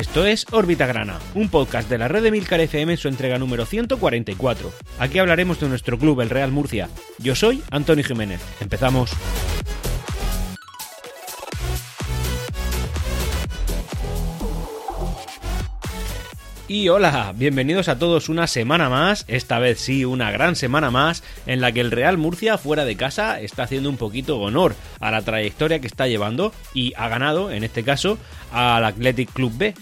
Esto es Órbita Grana, un podcast de la red de Milcar FM en su entrega número 144. Aquí hablaremos de nuestro club, el Real Murcia. Yo soy Antonio Jiménez. Empezamos. Y hola, bienvenidos a todos una semana más, esta vez sí, una gran semana más, en la que el Real Murcia fuera de casa está haciendo un poquito honor a la trayectoria que está llevando y ha ganado, en este caso, al Athletic Club B,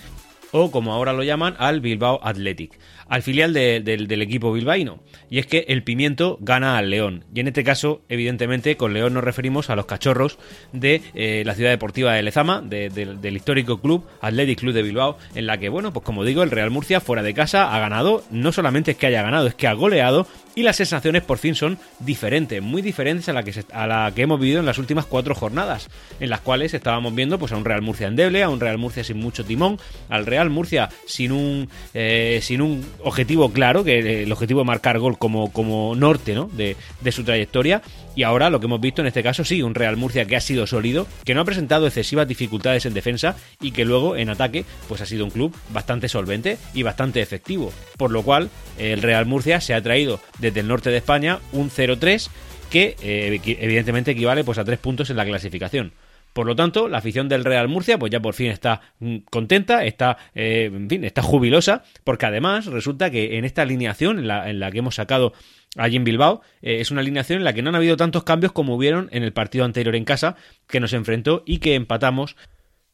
o como ahora lo llaman, al Bilbao Athletic al filial del equipo bilbaíno. Y es que el Pimiento gana al León. Y en este caso, evidentemente, con León nos referimos a los cachorros de eh, la ciudad deportiva de Lezama, del histórico club Athletic Club de Bilbao, en la que, bueno, pues como digo, el Real Murcia fuera de casa ha ganado. No solamente es que haya ganado, es que ha goleado y las sensaciones por fin son diferentes, muy diferentes a la que, a la que hemos vivido en las últimas cuatro jornadas, en las cuales estábamos viendo pues a un Real Murcia endeble, a un Real Murcia sin mucho timón, al Real Murcia sin un, eh, sin un objetivo claro, que el objetivo de marcar gol como, como norte ¿no? de, de su trayectoria, y ahora lo que hemos visto en este caso sí, un Real Murcia que ha sido sólido, que no ha presentado excesivas dificultades en defensa y que luego en ataque pues ha sido un club bastante solvente y bastante efectivo, por lo cual el Real Murcia se ha traído de desde el norte de España un 0-3 que eh, evidentemente equivale pues a tres puntos en la clasificación. Por lo tanto, la afición del Real Murcia, pues ya por fin está mm, contenta, está, eh, en fin, está jubilosa, porque además resulta que en esta alineación, en la, que hemos sacado allí en Bilbao, eh, es una alineación en la que no han habido tantos cambios como hubieron en el partido anterior en casa, que nos enfrentó y que empatamos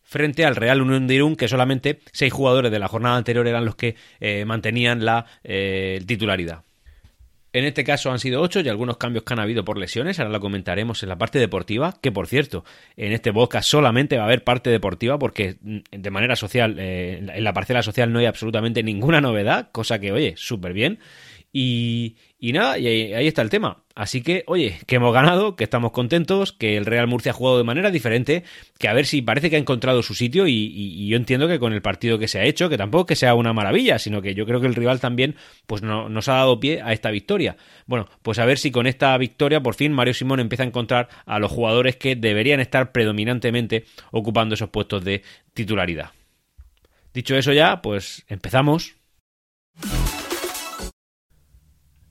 frente al Real Unión de Irún, que solamente seis jugadores de la jornada anterior eran los que mantenían la titularidad. En este caso han sido ocho y algunos cambios que han habido por lesiones. Ahora lo comentaremos en la parte deportiva. Que por cierto, en este podcast solamente va a haber parte deportiva porque mm, de manera social, eh, en la parcela social no hay absolutamente ninguna novedad, cosa que, oye, súper bien. Y, nada, y ahí, está el tema. Así que, oye, que hemos ganado, que estamos contentos, que el Real Murcia ha jugado de manera diferente, que a ver si parece que ha encontrado su sitio y, yo entiendo que con el partido que se ha hecho, que tampoco que sea una maravilla, sino que yo creo que el rival también pues no, nos ha dado pie a esta victoria. Bueno, pues a ver si con esta victoria por fin Mario Simón empieza a encontrar a los jugadores que deberían estar predominantemente ocupando esos puestos de titularidad. Dicho eso ya, pues empezamos.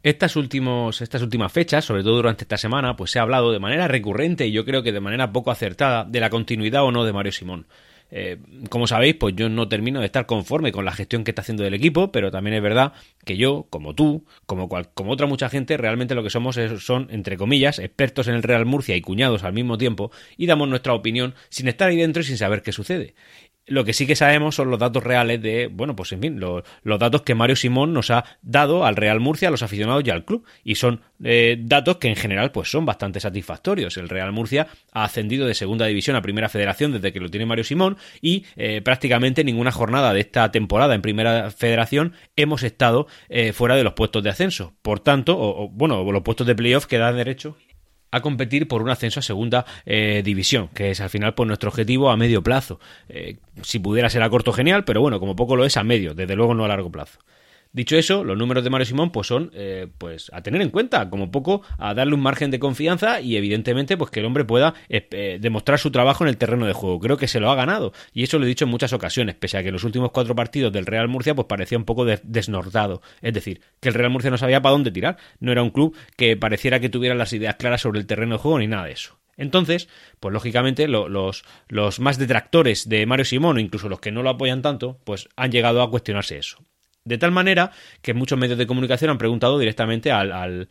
Estas, estas últimas fechas, sobre todo durante esta semana, pues se ha hablado de manera recurrente y yo creo que de manera poco acertada de la continuidad o no de Mario Simón. Eh, como sabéis, pues yo no termino de estar conforme con la gestión que está haciendo el equipo, pero también es verdad que yo, como tú, como, como otra mucha gente, realmente lo que somos son, entre comillas, expertos en el Real Murcia y cuñados al mismo tiempo, y damos nuestra opinión sin estar ahí dentro y sin saber qué sucede. Lo que sí que sabemos son los datos reales de, bueno, pues en fin, los, datos que Mario Simón nos ha dado al Real Murcia, a los aficionados y al club. Y son eh, datos que en general pues son bastante satisfactorios. El Real Murcia ha ascendido de segunda división a primera federación desde que lo tiene Mario Simón y eh, prácticamente ninguna jornada de esta temporada en primera federación hemos estado eh, fuera de los puestos de ascenso. Por tanto, o, bueno, los puestos de playoff que dan derecho a competir por un ascenso a segunda eh, división, que es al final por nuestro objetivo a medio plazo. Eh, si pudiera ser a corto, genial, pero bueno, como poco lo es a medio, desde luego no a largo plazo. Dicho eso, los números de Mario Simón pues son eh, pues a tener en cuenta, como poco a darle un margen de confianza y evidentemente pues que el hombre pueda eh, eh, demostrar su trabajo en el terreno de juego. Creo que se lo ha ganado y eso lo he dicho en muchas ocasiones, pese a que los últimos cuatro partidos del Real Murcia pues parecía un poco desnordado, es decir, que el Real Murcia no sabía para dónde tirar, no era un club que pareciera que tuviera las ideas claras sobre el terreno de juego ni nada de eso. Entonces, pues lógicamente los más detractores de Mario Simón, o incluso los que no lo apoyan tanto, pues han llegado a cuestionarse eso. De tal manera que muchos medios de comunicación han preguntado directamente al,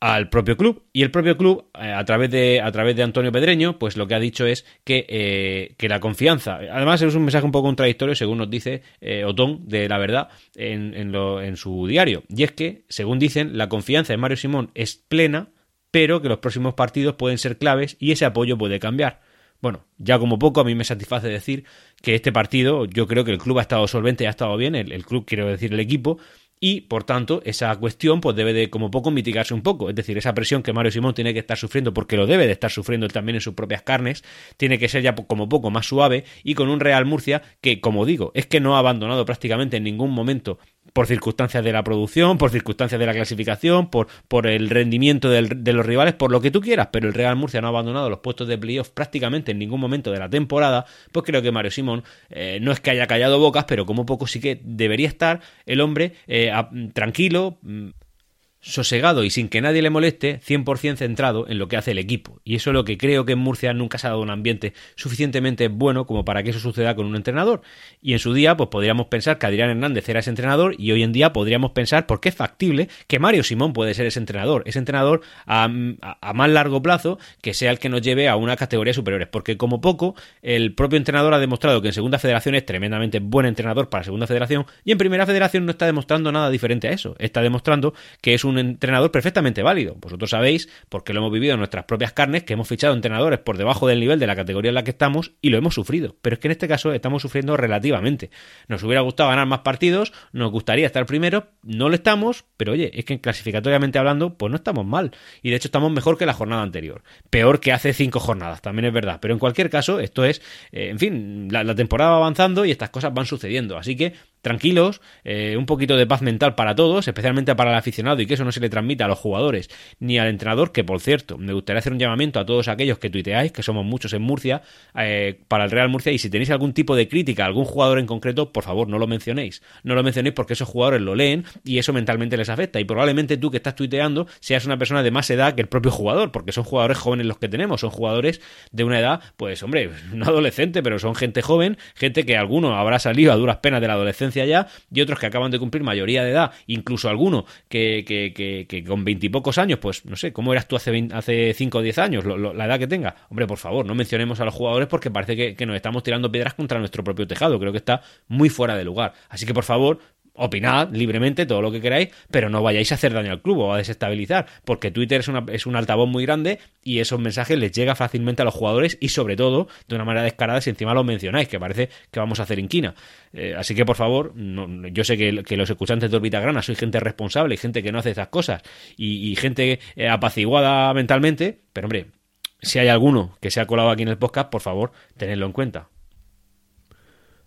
al, propio club. Y el propio club eh, a través de a través de Antonio Pedreño pues lo que ha dicho es que, eh, que la confianza además es un mensaje un poco contradictorio según nos dice eh, Otón de la verdad en, en, lo, en su diario. Y es que según dicen la confianza en Mario Simón es plena pero que los próximos partidos pueden ser claves y ese apoyo puede cambiar bueno, ya como poco a mí me satisface decir que este partido yo creo que el club ha estado solvente y ha estado bien, el, club quiero decir el equipo, y por tanto esa cuestión pues debe de como poco mitigarse un poco, es decir, esa presión que Mario Simón tiene que estar sufriendo porque lo debe de estar sufriendo también en sus propias carnes, tiene que ser ya como poco más suave y con un Real Murcia que como digo, es que no ha abandonado prácticamente en ningún momento por circunstancias de la producción, por circunstancias de la clasificación, por, por el rendimiento de los rivales, por lo que tú quieras, pero el Real Murcia no ha abandonado los puestos de playoff prácticamente en ningún momento de la temporada, pues creo que Mario Simón eh, no es que haya callado bocas, pero como poco sí que debería estar el hombre eh, tranquilo mm, sosegado y sin que nadie le moleste, 100% centrado en lo que hace el equipo. Y eso es lo que creo que en Murcia nunca se ha dado un ambiente suficientemente bueno como para que eso suceda con un entrenador. Y en su día, pues podríamos pensar que Adrián Hernández era ese entrenador y hoy en día podríamos pensar, porque es factible, que Mario Simón puede ser ese entrenador. Ese entrenador a, más largo plazo que sea el que nos lleve a una categoría superiores. Porque como poco, el propio entrenador ha demostrado que en Segunda Federación es tremendamente buen entrenador para Segunda Federación y en Primera Federación no está demostrando nada diferente a eso. Está demostrando que es un entrenador perfectamente válido. Vosotros sabéis, porque lo hemos vivido en nuestras propias carnes, que hemos fichado entrenadores por debajo del nivel de la categoría en la que estamos y lo hemos sufrido. Pero es que en este caso estamos sufriendo relativamente. Nos hubiera gustado ganar más partidos, nos gustaría estar primero, no lo estamos, pero oye, es que clasificatoriamente hablando, pues no estamos mal. Y de hecho estamos mejor que la jornada anterior. Peor que hace cinco jornadas, también es verdad. Pero en cualquier caso, esto es, eh, en fin, la, la temporada va avanzando y estas cosas van sucediendo. Así que tranquilos, eh, un poquito de paz mental para todos, especialmente para el aficionado y que eso no se le transmita a los jugadores ni al entrenador, que por cierto, me gustaría hacer un llamamiento a todos aquellos que tuiteáis, que somos muchos en Murcia, eh, para el Real Murcia y si tenéis algún tipo de crítica a algún jugador en concreto, por favor no lo mencionéis, no lo mencionéis porque esos jugadores lo leen y eso mentalmente les afecta. Y probablemente tú que estás tuiteando seas una persona de más edad que el propio jugador, porque son jugadores jóvenes los que tenemos, son jugadores de una edad, pues hombre, no adolescente, pero son gente joven, gente que alguno habrá salido a duras penas de la adolescencia ya y otros que acaban de cumplir mayoría de edad, incluso alguno que, que, con veintipocos años, pues no sé, ¿cómo eras tú hace, hace 5 o 10 años? la edad que tenga. Hombre, por favor, no mencionemos a los jugadores porque parece que, que nos estamos tirando piedras contra nuestro propio tejado. Creo que está muy fuera de lugar. Así que por favor, opinad libremente todo lo que queráis, pero no vayáis a hacer daño al club o a desestabilizar, porque Twitter es, una, es un altavoz muy grande y esos mensajes les llega fácilmente a los jugadores y sobre todo de una manera descarada si encima lo mencionáis, que parece que vamos a hacer inquina. Eh, así que por favor, yo sé que, los escuchantes de Orbita Grana soy gente responsable y gente que no hace esas cosas y, gente eh, apaciguada mentalmente, pero hombre, si hay alguno que se ha colado aquí en el podcast, por favor, tenedlo en cuenta.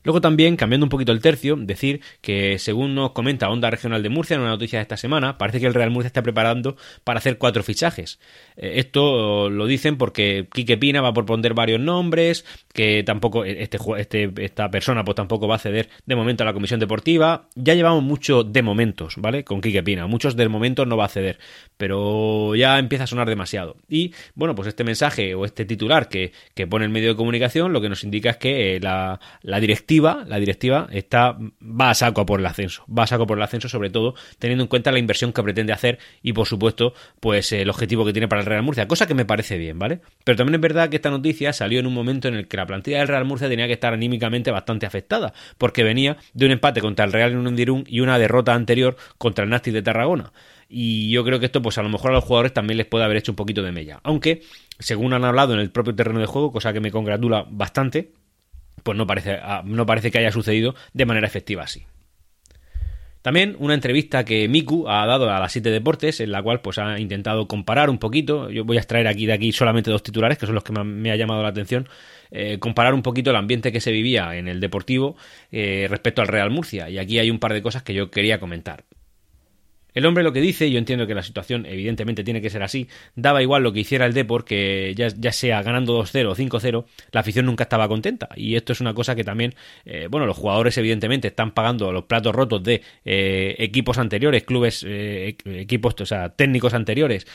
Luego también, cambiando un poquito el tercio, decir que según nos comenta Onda Regional de Murcia en una noticia de esta semana, parece que el Real Murcia está preparando para hacer cuatro fichajes. Eh, esto lo dicen porque Quique Pina va a proponer varios nombres, que tampoco este, este, esta persona pues tampoco va a ceder de momento a la comisión deportiva. Ya llevamos mucho de momentos, ¿vale? Con Quique Pina. Muchos del momento no va a ceder, pero ya empieza a sonar demasiado. Y bueno, pues este mensaje o este titular que, que pone el medio de comunicación lo que nos indica es que eh, la, la dirección la directiva está, va a saco por el ascenso, va a saco por el ascenso, sobre todo teniendo en cuenta la inversión que pretende hacer y por supuesto, pues el objetivo que tiene para el Real Murcia, cosa que me parece bien, ¿vale? Pero también es verdad que esta noticia salió en un momento en el que la plantilla del Real Murcia tenía que estar anímicamente bastante afectada, porque venía de un empate contra el Real en un y una derrota anterior contra el Nastic de Tarragona. Y yo creo que esto, pues a lo mejor a los jugadores también les puede haber hecho un poquito de mella. Aunque, según han hablado en el propio terreno de juego, cosa que me congratula bastante, pues no parece, ah, no parece que haya sucedido de manera efectiva así. También una entrevista que Miku ha dado a las 7 Deportes, en la cual pues ha intentado comparar un poquito, yo voy a extraer aquí de aquí solamente dos titulares, que son los que me, ha llamado la atención, eh, comparar un poquito el ambiente que se vivía en el Deportivo eh, respecto al Real Murcia. Y aquí hay un par de cosas que yo quería comentar. El hombre lo que dice, yo entiendo que la situación evidentemente tiene que ser así, daba igual lo que hiciera el Depor, que ya, sea ganando 2-0 o 5-0, la afición nunca estaba contenta. Y esto es una cosa que también, eh, bueno, los jugadores evidentemente están pagando los platos rotos de eh, equipos anteriores, clubes, eh, equipos, o sea, técnicos anteriores,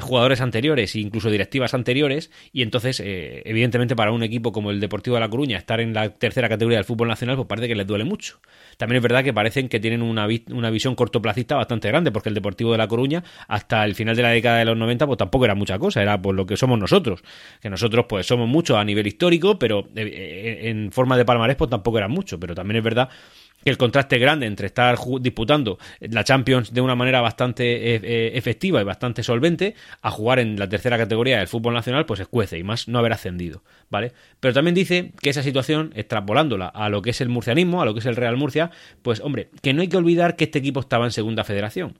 jugadores anteriores e incluso directivas anteriores, y entonces, evidentemente para un equipo como el Deportivo de La Coruña, estar en la tercera categoría del fútbol nacional, pues parece que les duele mucho. También es verdad que parecen que tienen una, una visión cortoplacista bastante grande, porque el Deportivo de La Coruña, hasta el final de la década de los 90, pues tampoco era mucha cosa, era por lo que somos nosotros, que nosotros pues somos muchos a nivel histórico, pero eh, eh, en forma de palmarés pues tampoco era mucho, pero también es verdad el contraste grande entre estar disputando la Champions de una manera bastante eh, efectiva y bastante solvente a jugar en la tercera categoría del fútbol nacional, pues escuece y más no haber ascendido, ¿vale? Pero también dice que esa situación, extrapolándola a lo que es el murcianismo, a lo que es el Real Murcia, pues hombre, que no hay que olvidar que este equipo estaba en segunda federación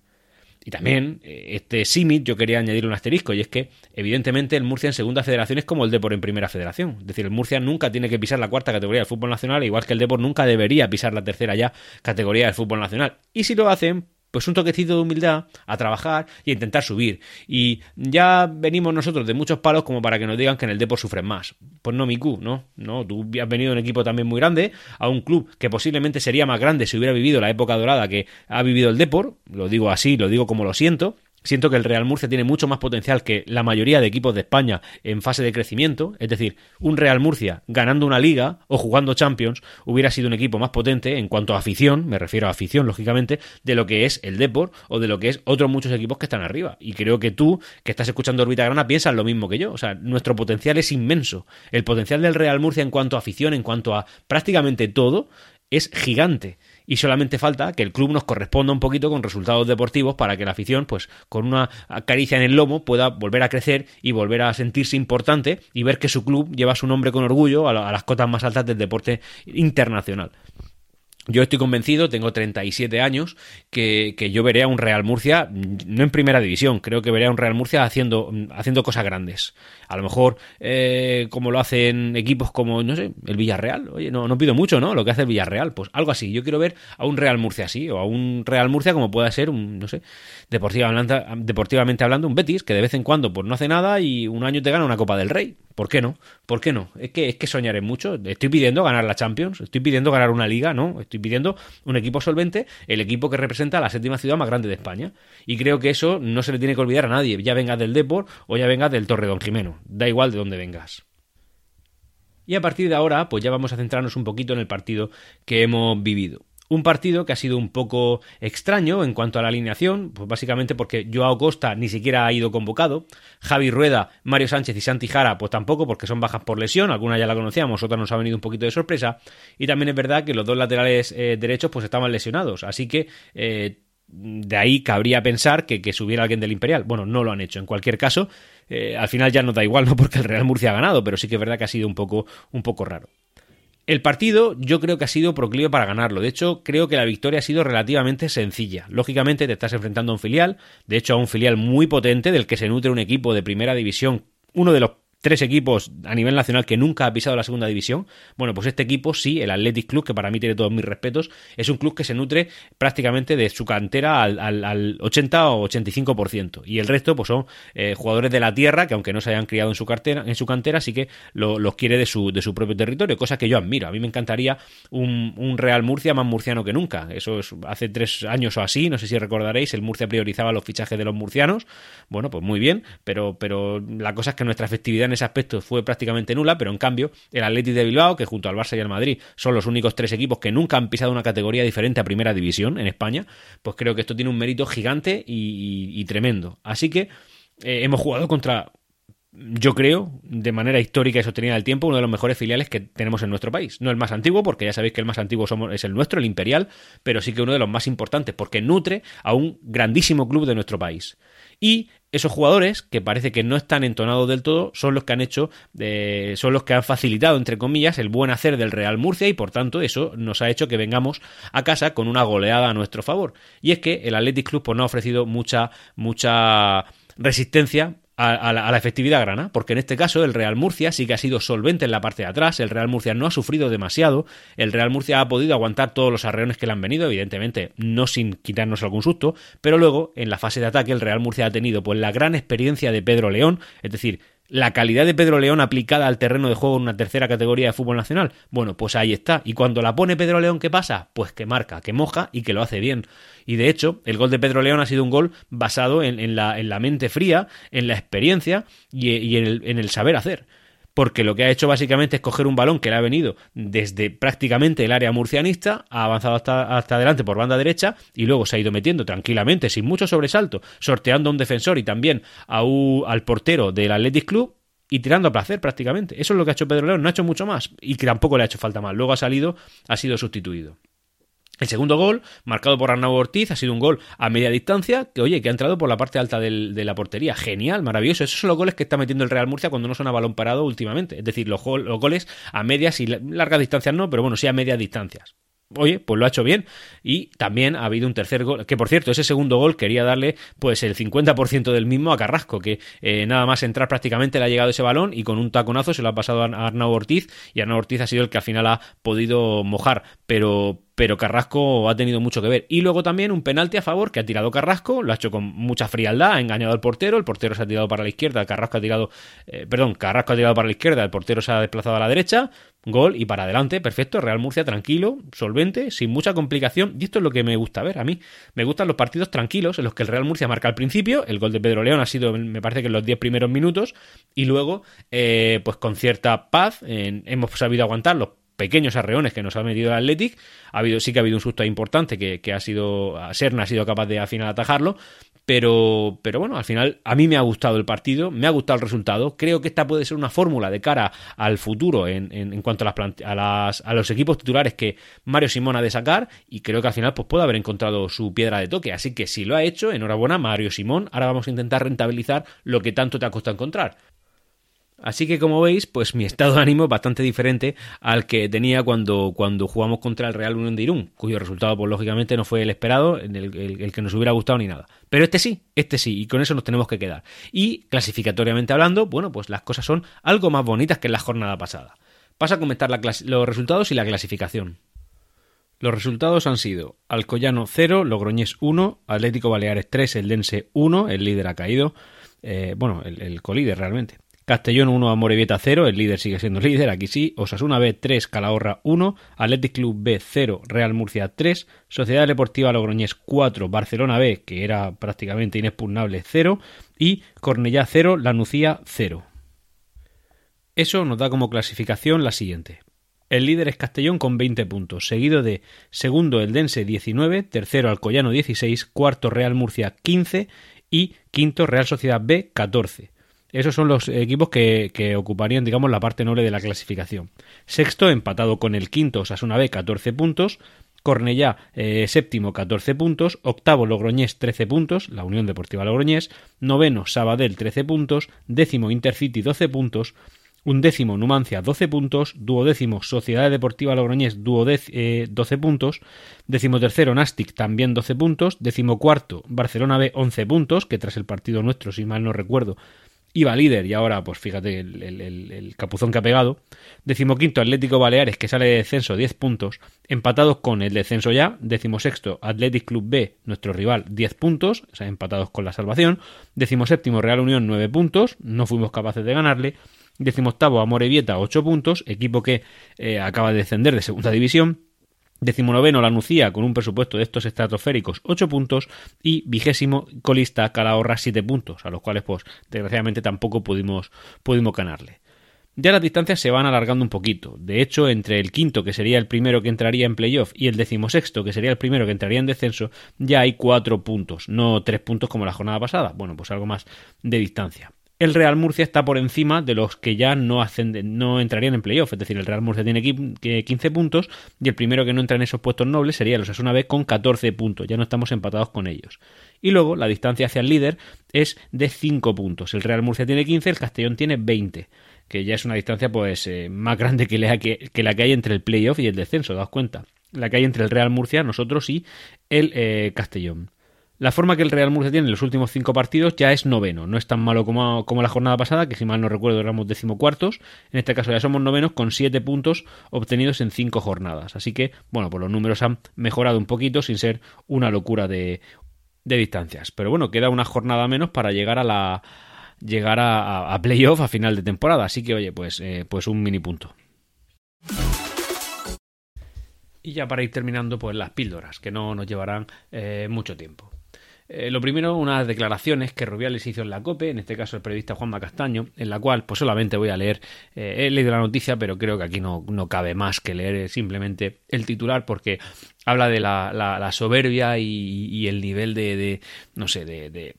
Y también, eh, este símil, yo quería añadir un asterisco, y es que, evidentemente, el Murcia en segunda federación es como el Depor en primera federación. Es decir, el Murcia nunca tiene que pisar la cuarta categoría del fútbol nacional, igual que el Depor nunca debería pisar la tercera ya categoría del fútbol nacional. Y si lo hacen, pues un toquecito de humildad a trabajar y a intentar subir. Y ya venimos nosotros de muchos palos como para que nos digan que en el Depor sufren más. Pues no, Miku, no, no, tú has venido a un equipo también muy grande, a un club que posiblemente sería más grande si hubiera vivido la época dorada que ha vivido el Depor, lo digo así, lo digo como lo siento, Siento que el Real Murcia tiene mucho más potencial que la mayoría de equipos de España en fase de crecimiento. Es decir, un Real Murcia ganando una liga o jugando Champions hubiera sido un equipo más potente en cuanto a afición, me refiero a afición, lógicamente, de lo que es el Deport o de lo que es otros muchos equipos que están arriba. Y creo que tú, que estás escuchando Orbita Grana, piensas lo mismo que yo. O sea, nuestro potencial es inmenso. El potencial del Real Murcia en cuanto a afición, en cuanto a prácticamente todo, es gigante y solamente falta que el club nos corresponda un poquito con resultados deportivos para que la afición, pues con una caricia en el lomo, pueda volver a crecer y volver a sentirse importante y ver que su club lleva su nombre con orgullo a, las cotas más altas del deporte internacional. Yo estoy convencido, tengo 37 años, que, que, yo veré a un Real Murcia, no en primera división, creo que veré a un Real Murcia haciendo, haciendo cosas grandes. A lo mejor, eh, como lo hacen equipos como, no sé, el Villarreal. Oye, no, no pido mucho, ¿no? Lo que hace el Villarreal, pues algo así. Yo quiero ver a un Real Murcia así, o a un Real Murcia como pueda ser, un, no sé, deportivamente, deportivamente hablando, un Betis, que de vez en cuando pues no hace nada y un año te gana una Copa del Rey. ¿Por qué no? ¿Por qué no? Es que, es que soñaré mucho. Estoy pidiendo ganar la Champions, estoy pidiendo ganar una liga, ¿no? Pidiendo un equipo solvente, el equipo que representa a la séptima ciudad más grande de España. Y creo que eso no se le tiene que olvidar a nadie, ya venga del Deport o ya venga del Torredón Jimeno. Da igual de dónde vengas. Y a partir de ahora, pues ya vamos a centrarnos un poquito en el partido que hemos vivido. Un partido que ha sido un poco extraño en cuanto a la alineación, pues básicamente porque Joao Costa ni siquiera ha ido convocado, Javi Rueda, Mario Sánchez y Santi Jara pues tampoco porque son bajas por lesión, alguna ya la conocíamos, otra nos ha venido un poquito de sorpresa, y también es verdad que los dos laterales eh, derechos pues estaban lesionados, así que eh, de ahí cabría pensar que, que subiera alguien del Imperial. Bueno, no lo han hecho. En cualquier caso, eh, al final ya no da igual, no porque el Real Murcia ha ganado, pero sí que es verdad que ha sido un poco, un poco raro. El partido yo creo que ha sido proclive para ganarlo. De hecho, creo que la victoria ha sido relativamente sencilla. Lógicamente te estás enfrentando a un filial, de hecho a un filial muy potente del que se nutre un equipo de primera división, uno de los tres equipos a nivel nacional que nunca ha pisado la segunda división. Bueno, pues este equipo sí, el Athletic Club, que para mí tiene todos mis respetos, es un club que se nutre prácticamente de su cantera al, 80 o 85%. Y el resto, pues son eh, jugadores de la tierra que, aunque no se hayan criado en su, cartera, en su cantera, sí que los quiere de su, de su propio territorio, cosa que yo admiro. A mí me encantaría un, Real Murcia más murciano que nunca. Eso es hace tres años o así, no sé si recordaréis, el Murcia priorizaba los fichajes de los murcianos. Bueno, pues muy bien, pero, pero la cosa es que nuestra efectividad ese aspecto fue prácticamente nula, pero en cambio el Athletic de Bilbao, que junto al Barça y al Madrid son los únicos tres equipos que nunca han pisado una categoría diferente a primera división en España, pues creo que esto tiene un mérito gigante y, tremendo. Así que eh, hemos jugado contra yo creo, de manera histórica y sostenida del tiempo, uno de los mejores filiales que tenemos en nuestro país. No el más antiguo, porque ya sabéis que el más antiguo somos, es el nuestro, el Imperial, pero sí que uno de los más importantes, porque nutre a un grandísimo club de nuestro país. Y esos jugadores, que parece que no están entonados del todo, son los que han hecho, eh, son los que han facilitado, entre comillas, el buen hacer del Real Murcia y por tanto eso nos ha hecho que vengamos a casa con una goleada a nuestro favor. Y es que el Athletic Club pues, no ha ofrecido mucha, mucha resistencia a, la, efectividad grana, porque en este caso el Real Murcia sí que ha sido solvente en la parte de atrás, el Real Murcia no ha sufrido demasiado, el Real Murcia ha podido aguantar todos los arreones que le han venido, evidentemente no sin quitarnos algún susto, pero luego en la fase de ataque el Real Murcia ha tenido pues la gran experiencia de Pedro León, es decir, la calidad de Pedro León aplicada al terreno de juego en una tercera categoría de fútbol nacional. Bueno, pues ahí está. Y cuando la pone Pedro León, ¿qué pasa? Pues que marca, que moja y que lo hace bien. Y de hecho, el gol de Pedro León ha sido un gol basado en, la, en la, mente fría, en la experiencia y, en el saber hacer porque lo que ha hecho básicamente es coger un balón que le ha venido desde prácticamente el área murcianista, ha avanzado hasta, hasta adelante por banda derecha y luego se ha ido metiendo tranquilamente, sin mucho sobresalto, sorteando a un defensor y también a al portero del Athletic Club y tirando a placer prácticamente. Eso es lo que ha hecho Pedro León, no ha hecho mucho más y que tampoco le ha hecho falta más. Luego ha salido, ha sido sustituido. El segundo gol, marcado por Arnau Ortiz, ha sido un gol a media distancia, que oye, que ha entrado por la parte alta de la portería. Genial, maravilloso. Esos son los goles que está metiendo el Real Murcia cuando no son a balón parado últimamente. Es decir, los, goles a medias y largas distancias no, pero bueno, sí a medias distancias. oye, pues lo ha hecho bien. Y también ha habido un tercer gol, que por cierto, ese segundo gol quería darle pues el 50% del mismo a Carrasco, que eh, nada más entrar prácticamente le ha llegado ese balón y con un taconazo se lo ha pasado a Arnau Ortiz y Arnau Ortiz ha sido el que al final ha podido mojar, pero pero Carrasco ha tenido mucho que ver. Y luego también un penalti a favor que ha tirado Carrasco, lo ha hecho con mucha frialdad, ha engañado al portero, el portero se ha tirado para la izquierda, Carrasco ha tirado, eh, perdón, Carrasco ha tirado para la izquierda, el portero se ha desplazado a la derecha, gol y para adelante, perfecto, Real Murcia tranquilo, solvente, sin mucha complicación, y esto es lo que me gusta ver a mí. Me gustan los partidos tranquilos en los que el Real Murcia marca al principio, el gol de Pedro León ha sido, me parece que en los 10 primeros minutos, y luego, eh, pues con cierta paz, hemos sabido aguantar los pequeños arreones que nos ha metido el Athletic. Ha habido, sí que ha habido un susto importante que, que ha sido. Serna ha sido capaz de al final atajarlo. Pero, pero bueno, al final a mí me ha gustado el partido, me ha gustado el resultado. Creo que esta puede ser una fórmula de cara al futuro en, en, cuanto a, las, a, las, a, los equipos titulares que Mario Simón ha de sacar. Y creo que al final pues, puede haber encontrado su piedra de toque. Así que si lo ha hecho, enhorabuena, Mario Simón. Ahora vamos a intentar rentabilizar lo que tanto te ha costado encontrar. Así que como veis, pues mi estado de ánimo es bastante diferente al que tenía cuando, cuando jugamos contra el Real Unión de Irún, cuyo resultado, pues lógicamente no fue el esperado, el, el, que nos hubiera gustado ni nada. Pero este sí, este sí, y con eso nos tenemos que quedar. Y clasificatoriamente hablando, bueno, pues las cosas son algo más bonitas que en la jornada pasada. Paso a comentar los resultados y la clasificación. Los resultados han sido Alcoyano 0, Logroñés 1, Atlético Baleares 3, Eldense 1, el líder ha caído, eh, bueno, el, el colíder realmente. Castellón 1, Amorebieta 0, el líder sigue siendo líder, aquí sí. Osasuna B 3, Calahorra 1, Athletic Club B 0, Real Murcia 3, Sociedad Deportiva Logroñés 4, Barcelona B, que era prácticamente inexpugnable 0, y Cornellá 0, Lanucía 0. Eso nos da como clasificación la siguiente. El líder es Castellón con 20 puntos, seguido de segundo el Dense 19, tercero Alcoyano 16, cuarto Real Murcia 15 y quinto Real Sociedad B 14. Esos son los equipos que, ocuparían, digamos, la parte noble de la clasificación. Sexto, empatado con el quinto Osasuna B, 14 puntos. Cornellá, eh, séptimo, 14 puntos. Octavo, Logroñés, 13 puntos. La Unión Deportiva Logroñés. Noveno, Sabadell, 13 puntos. Décimo, Intercity, 12 puntos. Undécimo, Numancia, 12 puntos. Duodécimo, Sociedad Deportiva Logroñés, 12 eh, puntos. Décimo tercero, Nastic, también 12 puntos. Décimo cuarto, Barcelona B, 11 puntos, que tras el partido nuestro, si mal no recuerdo, iba líder y ahora, pues fíjate el, capuzón que ha pegado. Decimoquinto Atlético Baleares, que sale de descenso 10 puntos, empatados con el descenso ya. Decimosexto Athletic Club B, nuestro rival, 10 puntos, empatados con la salvación. Decimoséptimo Real Unión, 9 puntos, no fuimos capaces de ganarle. Decimoctavo Amorebieta, 8 puntos, equipo que eh, acaba de descender de segunda división. Decimonoveno la Nucía con un presupuesto de estos estratosféricos 8 puntos y vigésimo colista Calahorra 7 puntos, a los cuales pues desgraciadamente tampoco pudimos, pudimos ganarle. Ya las distancias se van alargando un poquito. De hecho, entre el quinto, que sería el primero que entraría en playoff, y el decimosexto, que sería el primero que entraría en descenso, ya hay cuatro puntos, no tres puntos como la jornada pasada. Bueno, pues algo más de distancia el Real Murcia está por encima de los que ya no, entrarían en playoff. Es decir, el Real Murcia tiene 15 puntos y el primero que no entra en esos puestos nobles sería los Asuna B con 14 puntos. Ya no estamos empatados con ellos. Y luego la distancia hacia el líder es de 5 puntos. El Real Murcia tiene 15, el Castellón tiene 20 que ya es una distancia pues eh, más grande que la que, la que hay entre el playoff y el descenso, daos cuenta. La que hay entre el Real Murcia, nosotros y el eh, Castellón. La forma que el Real Murcia tiene en los últimos cinco partidos ya es noveno. No es tan malo como, como la jornada pasada, que si mal no recuerdo éramos decimocuartos. En este caso ya somos novenos con siete puntos obtenidos en cinco jornadas. Así que, bueno, pues los números han mejorado un poquito sin ser una locura de, de distancias. Pero bueno, queda una jornada menos para llegar a la llegar a, a playoff a final de temporada. Así que, oye, pues, eh, pues un mini punto. Y ya para ir terminando, pues las píldoras, que no nos llevarán eh, mucho tiempo. Eh, lo primero, unas declaraciones que Rubiales hizo en la COPE, en este caso el periodista Juanma Castaño, en la cual pues solamente voy a leer, eh, he leído la noticia, pero creo que aquí no, no cabe más que leer simplemente el titular porque habla de la, la, soberbia y, el nivel de, de, no sé, de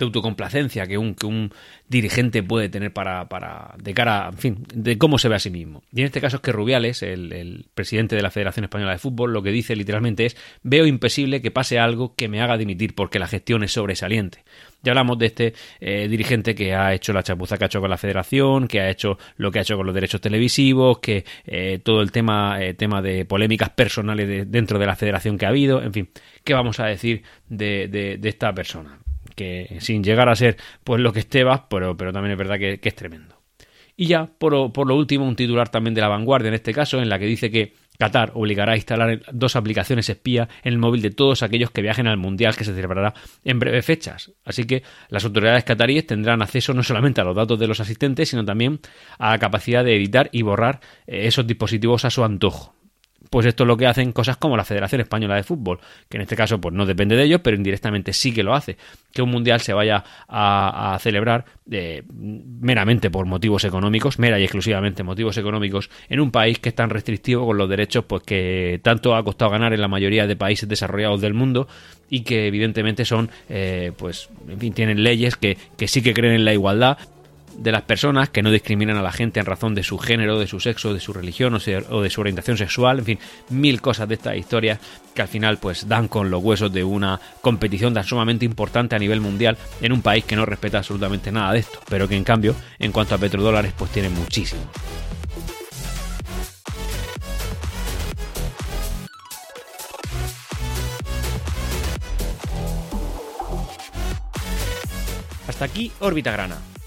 de autocomplacencia que un, que un dirigente puede tener para, para, de cara, en fin, de cómo se ve a sí mismo. Y en este caso es que Rubiales, el, el presidente de la Federación Española de Fútbol, lo que dice literalmente es, veo imposible que pase algo que me haga dimitir porque la gestión es sobresaliente. Ya hablamos de este eh, dirigente que ha hecho la chapuza que ha hecho con la federación, que ha hecho lo que ha hecho con los derechos televisivos, que eh, todo el tema, eh, tema de polémicas personales dentro de la federación que ha habido, en fin, ¿qué vamos a decir de, de, esta persona? Que sin llegar a ser pues lo que esté pero, pero también es verdad que, que es tremendo. Y ya, por, por, lo último, un titular también de la vanguardia en este caso, en la que dice que Qatar obligará a instalar dos aplicaciones espía en el móvil de todos aquellos que viajen al Mundial que se celebrará en breves fechas. Así que las autoridades cataríes tendrán acceso no solamente a los datos de los asistentes, sino también a la capacidad de editar y borrar eh, esos dispositivos a su antojo pues esto es lo que hacen cosas como la Federación Española de Fútbol, que en este caso pues no depende de ellos, pero indirectamente sí que lo hace, que un mundial se vaya a, celebrar eh, meramente por motivos económicos, mera y exclusivamente motivos económicos, en un país que es tan restrictivo con los derechos pues que tanto ha costado ganar en la mayoría de países desarrollados del mundo y que evidentemente son eh, pues en fin tienen leyes que, que sí que creen en la igualdad de las personas que no discriminan a la gente en razón de su género, de su sexo, de su religión o, de su orientación sexual, en fin, mil cosas de esta historia que al final pues dan con los huesos de una competición tan sumamente importante a nivel mundial en un país que no respeta absolutamente nada de esto, pero que en cambio en cuanto a petrodólares pues tiene muchísimo. Hasta aquí Órbita Grana